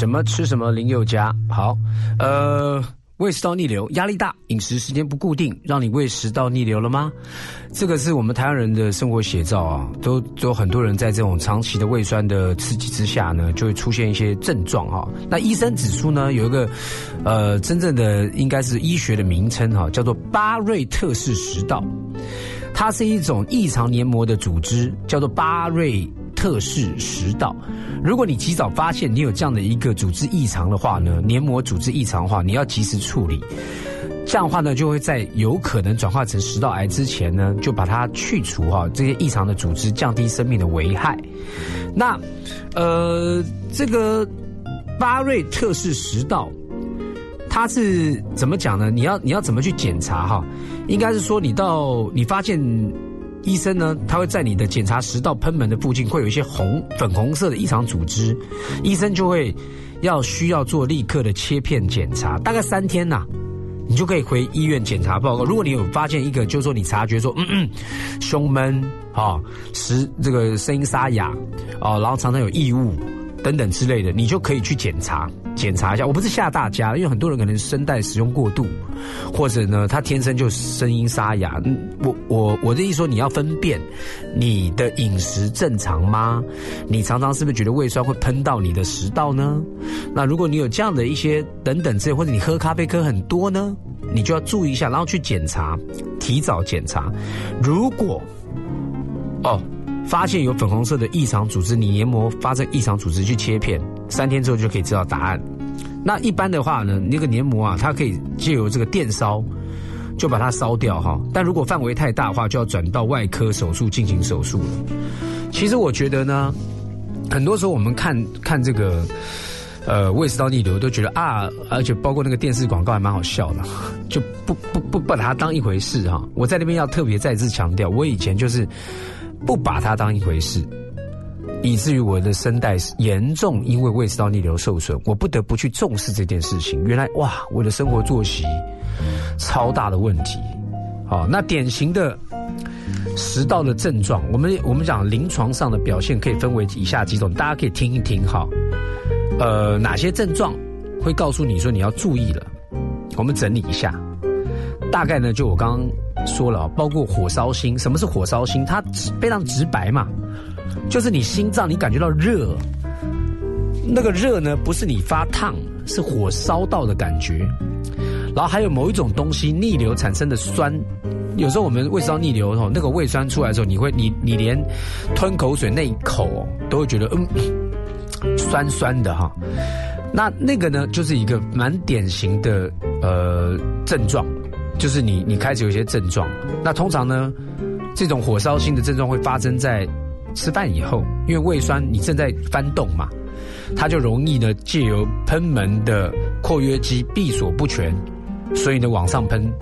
Speaker 6: 什么
Speaker 2: 吃什么，林宥嘉。好，呃，胃食道逆流，压力大，饮食时间不固定，让你胃食道逆流了吗？这个是我们台湾人的生活写照啊，都都很多人在这种长期的胃酸的刺激之下呢，就会出现一些症状哈。那医生指出呢，有一个呃真正的应该是医学的名称哈，叫做巴瑞特氏食道，它是一种异常黏膜的组织，叫做巴瑞。特氏食道，如果你及早发现你有这样的一个组织异常的话呢，黏膜组织异常的话，你要及时处理。这样的话呢，就会在有可能转化成食道癌之前呢，就把它去除哈，这些异常的组织，降低生命的危害。那，呃，这个巴瑞特氏食道，它是怎么讲呢？你要你要怎么去检查哈？应该是说你到你发现。医生呢，他会在你的检查食道喷门的附近会有一些红粉红色的异常组织，医生就会要需要做立刻的切片检查，大概三天呐，你就可以回医院检查报告。如果你有发现一个，就是说你察觉说，嗯嗯，胸闷啊，食这个声音沙哑啊，然后常常有异物。等等之类的，你就可以去检查检查一下。我不是吓大家，因为很多人可能声带使用过度，或者呢，他天生就声音沙哑。我我我的意思说，你要分辨你的饮食正常吗？你常常是不是觉得胃酸会喷到你的食道呢？那如果你有这样的一些等等之类，或者你喝咖啡喝很多呢，你就要注意一下，然后去检查，提早检查。如果哦。发现有粉红色的异常组织，你黏膜发生异常组织去切片，三天之后就可以知道答案。那一般的话呢，那个黏膜啊，它可以借由这个电烧就把它烧掉哈。但如果范围太大的话，就要转到外科手术进行手术了。其实我觉得呢，很多时候我们看看这个呃胃食道逆流，都觉得啊，而且包括那个电视广告还蛮好笑的，就不不不把它当一回事哈。我在那边要特别再次强调，我以前就是。不把它当一回事，以至于我的声带严重因为胃食道逆流受损，我不得不去重视这件事情。原来哇，我的生活作息超大的问题。好，那典型的食道的症状，我们我们讲临床上的表现可以分为以下几种，大家可以听一听哈。呃，哪些症状会告诉你说你要注意了？我们整理一下，大概呢，就我刚刚。说了，包括火烧心。什么是火烧心？它非常直白嘛，就是你心脏你感觉到热，那个热呢不是你发烫，是火烧到的感觉。然后还有某一种东西逆流产生的酸，有时候我们胃烧逆流哦，那个胃酸出来的时候，你会你你连吞口水那一口都会觉得嗯酸酸的哈。那那个呢，就是一个蛮典型的呃症状。就是你，你开始有一些症状。那通常呢，这种火烧心的症状会发生在吃饭以后，因为胃酸你正在翻动嘛，它就容易呢借由喷门的括约肌闭锁不全，所以呢往上喷，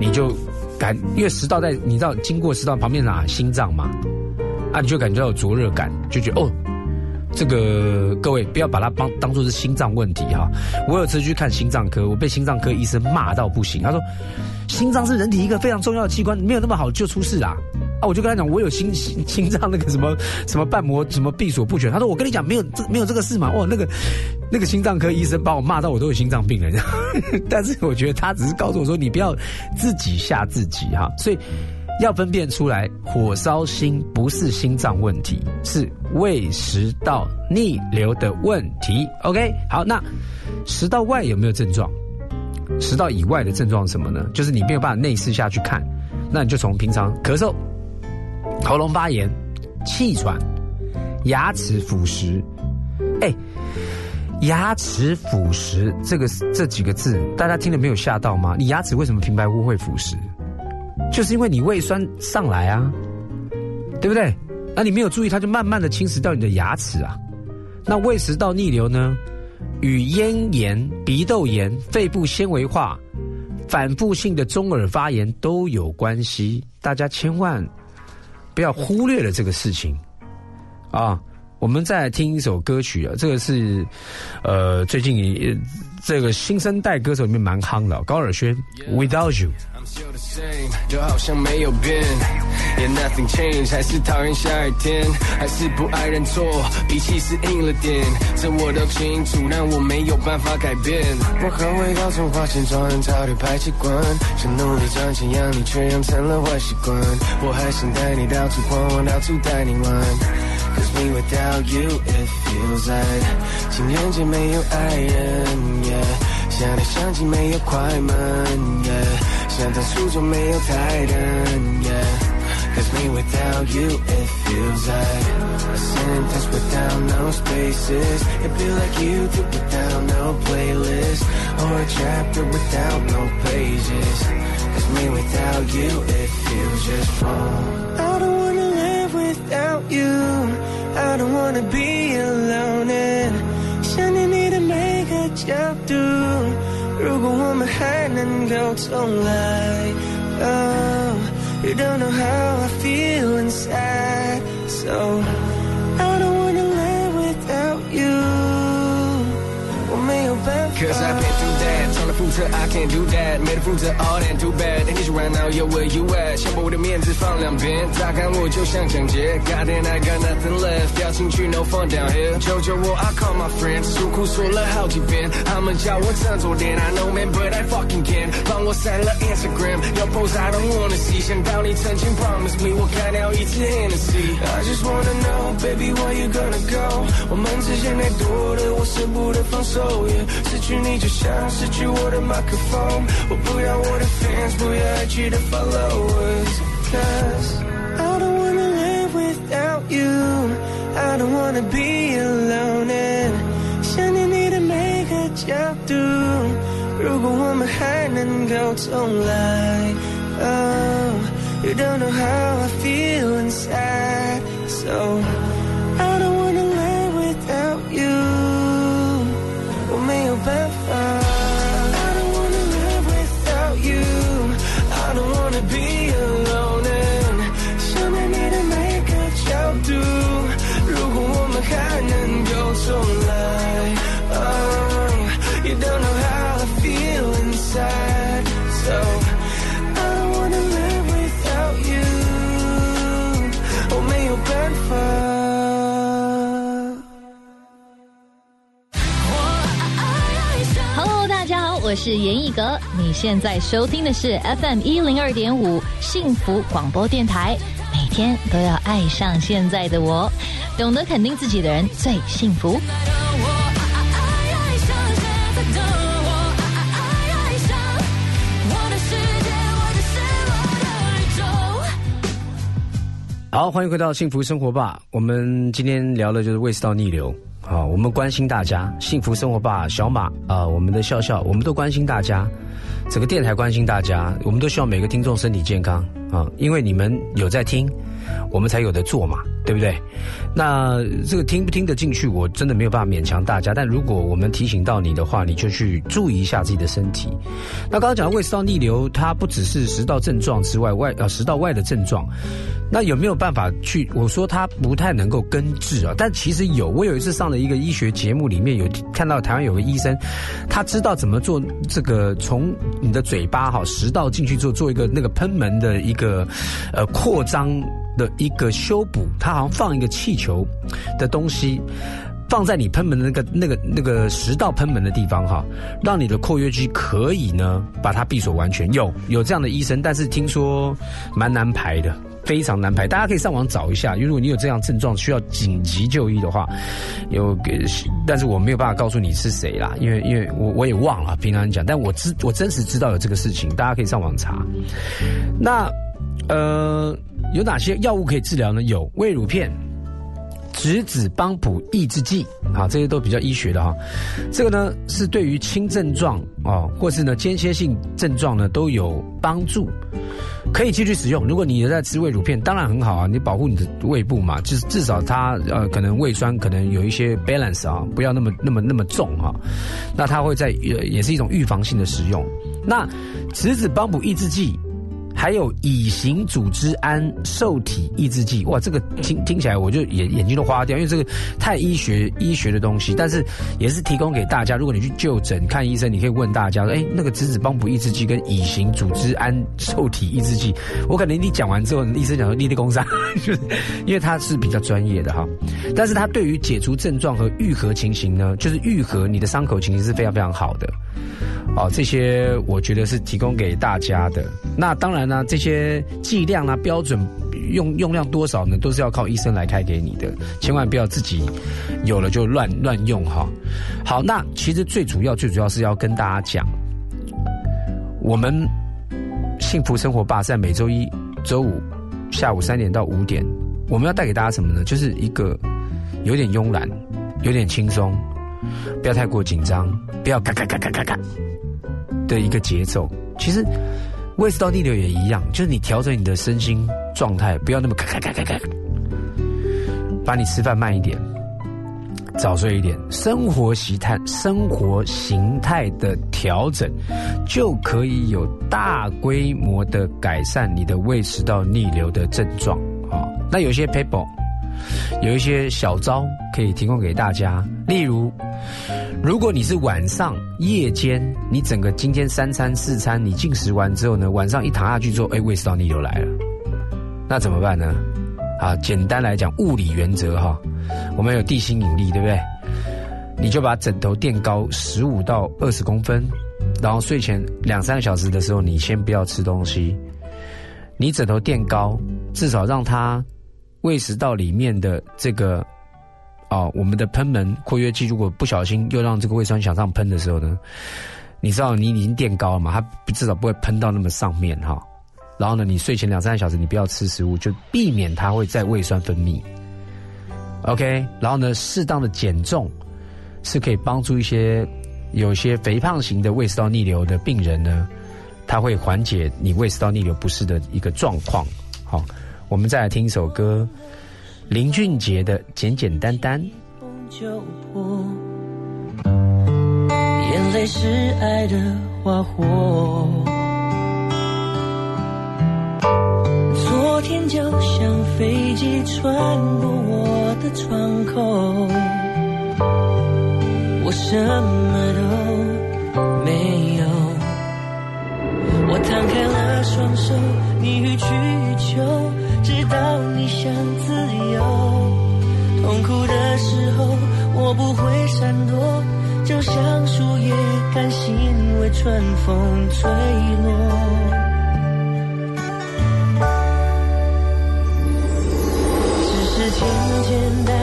Speaker 2: 你就感因为食道在你知道经过食道旁边哪心脏嘛，啊你就感觉到有灼热感，就觉得哦。这个各位不要把它当当做是心脏问题哈。我有次去看心脏科，我被心脏科医生骂到不行。他说，心脏是人体一个非常重要的器官，没有那么好就出事啦。啊，我就跟他讲，我有心心 [laughs] 心脏那个什么什么瓣膜什么闭锁不全。他说，我跟你讲，没有这没有这个事嘛。哇，那个那个心脏科医生把我骂到我都有心脏病了。[laughs] 但是我觉得他只是告诉我说，你不要自己吓自己哈。所以。要分辨出来，火烧心不是心脏问题，是胃食道逆流的问题。OK，好，那食道外有没有症状？食道以外的症状是什么呢？就是你没有办法内视下去看，那你就从平常咳嗽、喉咙发炎、气喘、牙齿腐蚀。哎，牙齿腐蚀这个这几个字，大家听了没有吓到吗？你牙齿为什么平白无故会腐蚀？就是因为你胃酸上来啊，对不对？那你没有注意，它就慢慢的侵蚀掉你的牙齿啊。那胃食道逆流呢，与咽炎、鼻窦炎、肺部纤维化、反复性的中耳发炎都有关系。大家千万不要忽略了这个事情啊！我们再来听一首歌曲啊，这个是呃最近这个新生代歌手里面蛮夯的，高尔宣《Without You》。
Speaker 7: 就 the same，就好像没有变，Yeah nothing change，还是讨厌下雨天，还是不爱认错，脾气是硬了点，这我都清楚，但我没有办法改变。我很会搞从花钱装人潮流排气管，想努力赚钱养你，却养成了坏习惯。我还想带你到处逛，到处带你玩。，Cause me without you it feels like 情人节没有爱人，Yeah。想你想起没有快门，yeah，想当初就没有台灯，yeah，Cause me without you it feels like a sentence without no spaces. It feel like you do without no playlist or a chapter without no pages. Cause me without you it feels just wrong. without you. I don't wanna be alone and 想念你的每个角度。如果我们还能够重来，Oh, you don't know how I feel inside, so I don't wanna live without you. 我没有办法。 Cause I've been through that，成了负责，I can't do that，没得负责，all that too bad。And you right now, yo, where you at？先把我的面子放两边，乍看我就像抢劫。God damn, I got nothing left，掉进去 no fun down here。求求我，I call my friends，诉苦说了好几遍，他们叫我振作点，I know man but I fucking can。帮我删了 Instagram，要 post I don't wanna see。想到你曾经 promise me，我开掉一次 Hennessy。I just wanna know, baby, where you gonna go？我们之间太多的，我舍不得放手。失去你就像失去我的 麦克风，我不要我的 fans，不要爱去的 followers，cause I don't wanna live without you，I don't wanna be alone and 想念你的每个角度，如果我们还能够重来，Oh，you don't know how I feel inside，so I
Speaker 8: 我是严艺格，你现在收听的是 FM 一零二点五幸福广播电台。每天都要爱上现在的我，懂得肯定自己的人最幸福。
Speaker 2: 好，欢迎回到幸福生活吧。我们今天聊的就是胃食道逆流。啊，我们关心大家幸福生活吧，小马啊，我们的笑笑，我们都关心大家，整个电台关心大家，我们都希望每个听众身体健康啊，因为你们有在听，我们才有的做嘛，对不对？那这个听不听得进去，我真的没有办法勉强大家。但如果我们提醒到你的话，你就去注意一下自己的身体。那刚刚讲的胃食道逆流，它不只是食道症状之外，外呃食道外的症状，那有没有办法去？我说它不太能够根治啊，但其实有。我有一次上了一个医学节目，里面有看到台湾有个医生，他知道怎么做这个从你的嘴巴哈食道进去做做一个那个喷门的一个呃扩张的一个修补，他好像放一个气球的东西。放在你喷门的那个、那个、那个食道喷门的地方哈，让你的括约肌可以呢把它闭锁完全。有有这样的医生，但是听说蛮难排的，非常难排。大家可以上网找一下，如果你有这样症状需要紧急就医的话，有给，但是我没有办法告诉你是谁啦，因为因为我我也忘了平常讲，但我知我真实知道有这个事情，大家可以上网查。那呃有哪些药物可以治疗呢？有胃乳片。质子帮补抑制剂，啊，这些都比较医学的哈。这个呢是对于轻症状啊，或是呢间歇性症状呢都有帮助，可以继续使用。如果你在吃胃乳片，当然很好啊，你保护你的胃部嘛，就是至少它呃可能胃酸可能有一些 balance 啊，不要那么那么那么重哈。那它会在也也是一种预防性的使用。那质子帮补抑制剂。还有乙型组织胺受体抑制剂，哇，这个听听起来我就眼眼睛都花掉，因为这个太医学医学的东西，但是也是提供给大家。如果你去就诊看医生，你可以问大家说，哎，那个质子帮补抑制剂跟乙型组织胺受体抑制剂，我可能你讲完之后，医生讲说立立功伤，就是因为他是比较专业的哈。但是他对于解除症状和愈合情形呢，就是愈合你的伤口情形是非常非常好的。哦，这些我觉得是提供给大家的。那当然那，这些剂量啊、标准用用量多少呢，都是要靠医生来开给你的，千万不要自己有了就乱乱用哈。好，那其实最主要、最主要是要跟大家讲，我们幸福生活吧在每周一、周五下午三点到五点，我们要带给大家什么呢？就是一个有点慵懒、有点轻松，不要太过紧张，不要嘎嘎嘎嘎嘎嘎。的一个节奏，其实胃食道逆流也一样，就是你调整你的身心状态，不要那么咔咔咔咔咔，把你吃饭慢一点，早睡一点，生活习态生活形态的调整，就可以有大规模的改善你的胃食道逆流的症状啊。那有些 paper，有一些小招可以提供给大家，例如。如果你是晚上夜间，你整个今天三餐四餐你进食完之后呢，晚上一躺下去之后，哎，胃食道逆流来了，那怎么办呢？啊，简单来讲，物理原则哈，我们有地心引力，对不对？你就把枕头垫高十五到二十公分，然后睡前两三个小时的时候，你先不要吃东西，你枕头垫高，至少让它胃食道里面的这个。哦，我们的喷门括约肌如果不小心又让这个胃酸向上喷的时候呢，你知道你已经垫高了嘛？它至少不会喷到那么上面哈。然后呢，你睡前两三个小时你不要吃食物，就避免它会在胃酸分泌。OK，然后呢，适当的减重是可以帮助一些有些肥胖型的胃食道逆流的病人呢，它会缓解你胃食道逆流不适的一个状况。好，我们再来听一首歌。林俊杰的简简单单，
Speaker 9: 眼泪是爱的花火。昨天就像飞机穿过我的窗口，我什么都没有。我摊开了双手，你予取予求。直到你想自由，痛苦的时候我不会闪躲，就像树叶甘心为春风吹落。只是简简单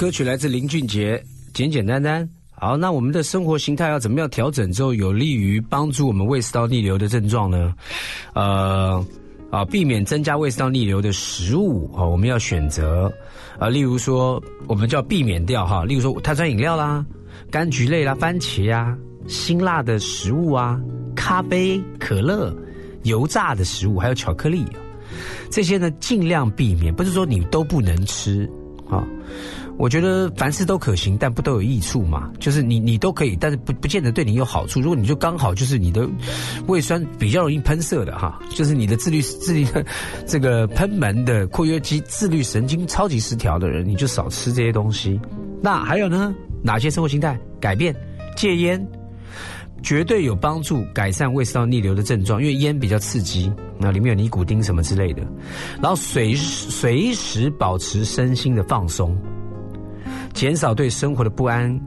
Speaker 2: 歌曲来自林俊杰，简简单单。好，那我们的生活形态要怎么样调整之后，有利于帮助我们胃食道逆流的症状呢？呃，啊，避免增加胃食道逆流的食物啊，我们要选择啊，例如说，我们就要避免掉哈，例如说碳酸饮料啦、柑橘类啦、番茄呀、辛辣的食物啊、咖啡、可乐、油炸的食物，还有巧克力，这些呢尽量避免，不是说你都不能吃啊。我觉得凡事都可行，但不都有益处嘛？就是你你都可以，但是不不见得对你有好处。如果你就刚好就是你的胃酸比较容易喷射的哈，就是你的自律自律这个喷门的括约肌自律神经超级失调的人，你就少吃这些东西。那还有呢？哪些生活形态改变？戒烟绝对有帮助改善胃食道逆流的症状，因为烟比较刺激，那里面有尼古丁什么之类的。然后随随时保持身心的放松。减少对生活的不安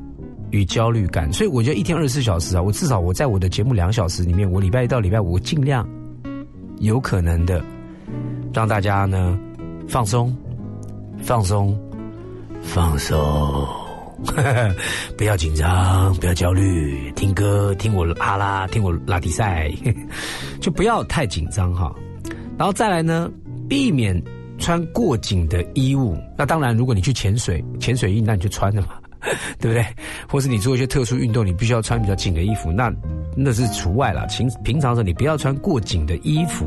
Speaker 2: 与焦虑感，所以我觉得一天二十四小时啊，我至少我在我的节目两小时里面，我礼拜一到礼拜五尽量有可能的让大家呢放松、放松、放松，[laughs] 不要紧张，不要焦虑，听歌，听我哈拉，听我拉迪赛，[laughs] 就不要太紧张哈。然后再来呢，避免。穿过紧的衣物，那当然，如果你去潜水，潜水衣那你就穿了嘛，[laughs] 对不对？或是你做一些特殊运动，你必须要穿比较紧的衣服，那那是除外了。平平常时候你不要穿过紧的衣服，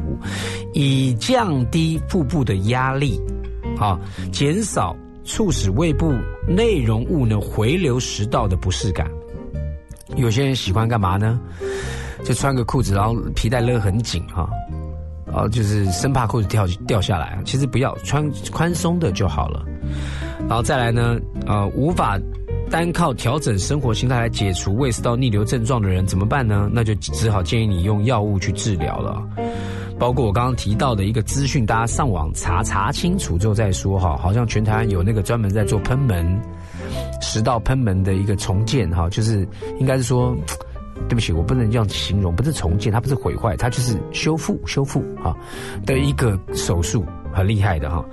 Speaker 2: 以降低腹部的压力，啊，减少促使胃部内容物呢回流食道的不适感。有些人喜欢干嘛呢？就穿个裤子，然后皮带勒很紧哈。就是生怕裤子掉掉下来，其实不要穿宽松的就好了。然后再来呢，呃，无法单靠调整生活心态来解除胃食道逆流症状的人怎么办呢？那就只好建议你用药物去治疗了。包括我刚刚提到的一个资讯，大家上网查查清楚之后再说哈。好像全台湾有那个专门在做喷门食道喷门的一个重建哈，就是应该是说。对不起，我不能这样形容，不是重建，它不是毁坏，它就是修复、修复哈的一个手术，很厉害的哈。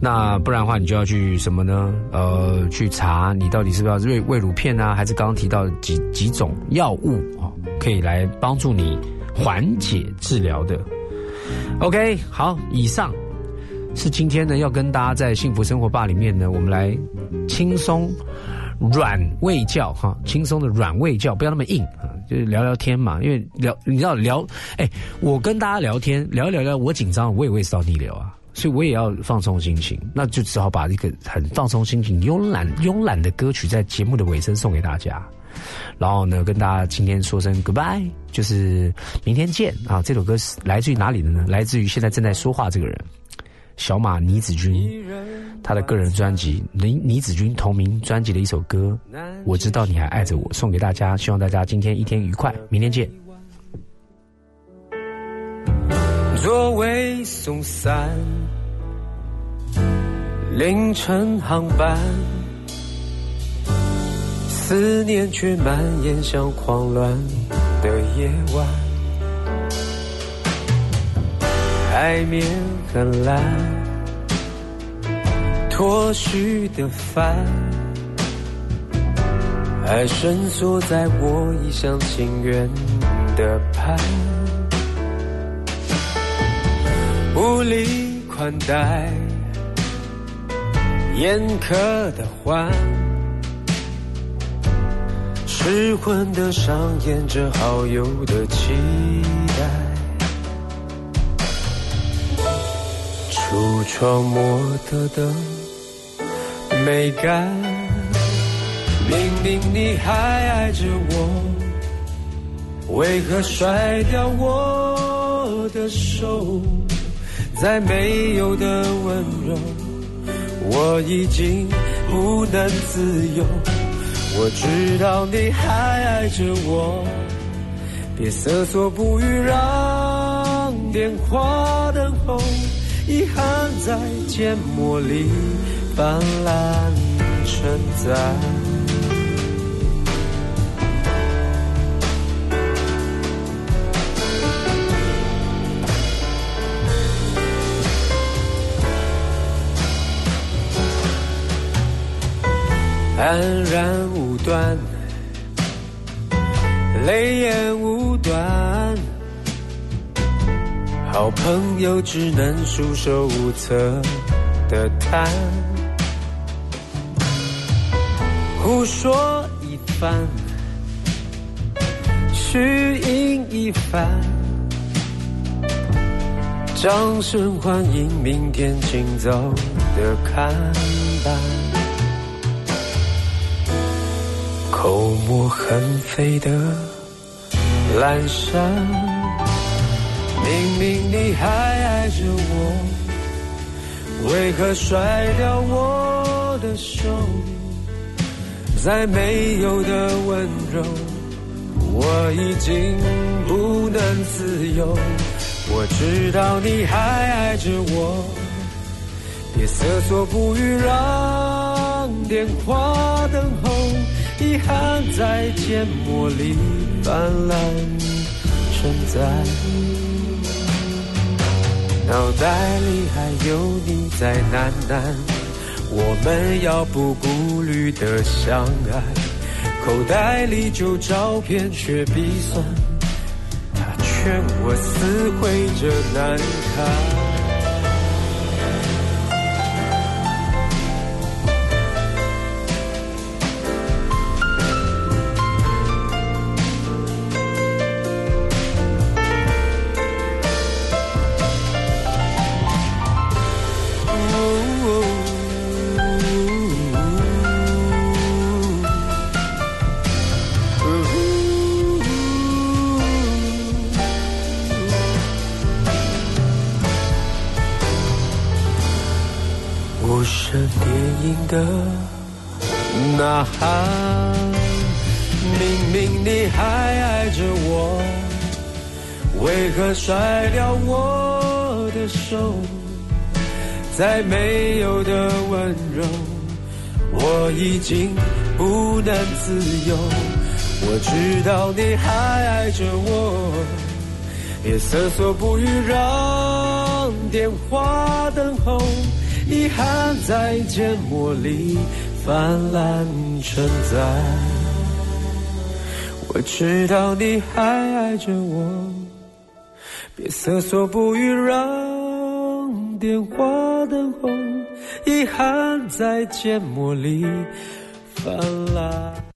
Speaker 2: 那不然的话，你就要去什么呢？呃，去查你到底是不是要胃胃乳片啊，还是刚刚提到几几种药物啊，可以来帮助你缓解治疗的。OK，好，以上是今天呢要跟大家在幸福生活吧里面呢，我们来轻松软味教哈，轻松的软味教，不要那么硬啊。就是聊聊天嘛，因为聊你知道聊，哎，我跟大家聊天聊一聊聊，我紧张，我也会受到逆流啊，所以我也要放松心情，那就只好把一个很放松心情、慵懒慵懒的歌曲在节目的尾声送给大家，然后呢，跟大家今天说声 goodbye，就是明天见啊！这首歌是来自于哪里的呢？来自于现在正在说话这个人。小马倪子君，他的个人专辑倪倪子君同名专辑的一首歌，我知道你还爱着我，送给大家，希望大家今天一天愉快，明天见。
Speaker 1: 座位松散，凌晨航班，思念却蔓延像狂乱的夜晚。海面很蓝，脱序的帆，还伸缩在我一厢情愿的盼，无力款待，严苛的欢，失魂的上演着好友的期待。橱窗模特的美感，明明你还爱着我，为何甩掉我的手？再没有的温柔，我已经不能自由。我知道你还爱着我，别瑟缩不语，让电话等候。遗憾在缄默里泛滥成灾，黯然无端，泪眼无端。好朋友只能束手无策的谈，胡说一番，虚应一番，掌声欢迎明天清早的看板，口沫横飞的阑珊。明明你还爱着我，为何甩掉我的手？再没有的温柔，我已经不能自由。我知道你还爱着我，别瑟缩不语，让电话等候，遗憾在缄默里泛滥成灾。脑袋里还有你在喃喃，我们要不顾虑的相爱。口袋里就照片却鼻酸，他劝我撕毁这难堪。没有的温柔，我已经不能自由。我知道你还爱着我，别瑟缩不语，让电话等候。遗憾在缄默里泛滥成灾。我知道你还爱着我，别瑟缩不语，让电话等候。遗憾在缄默里泛滥。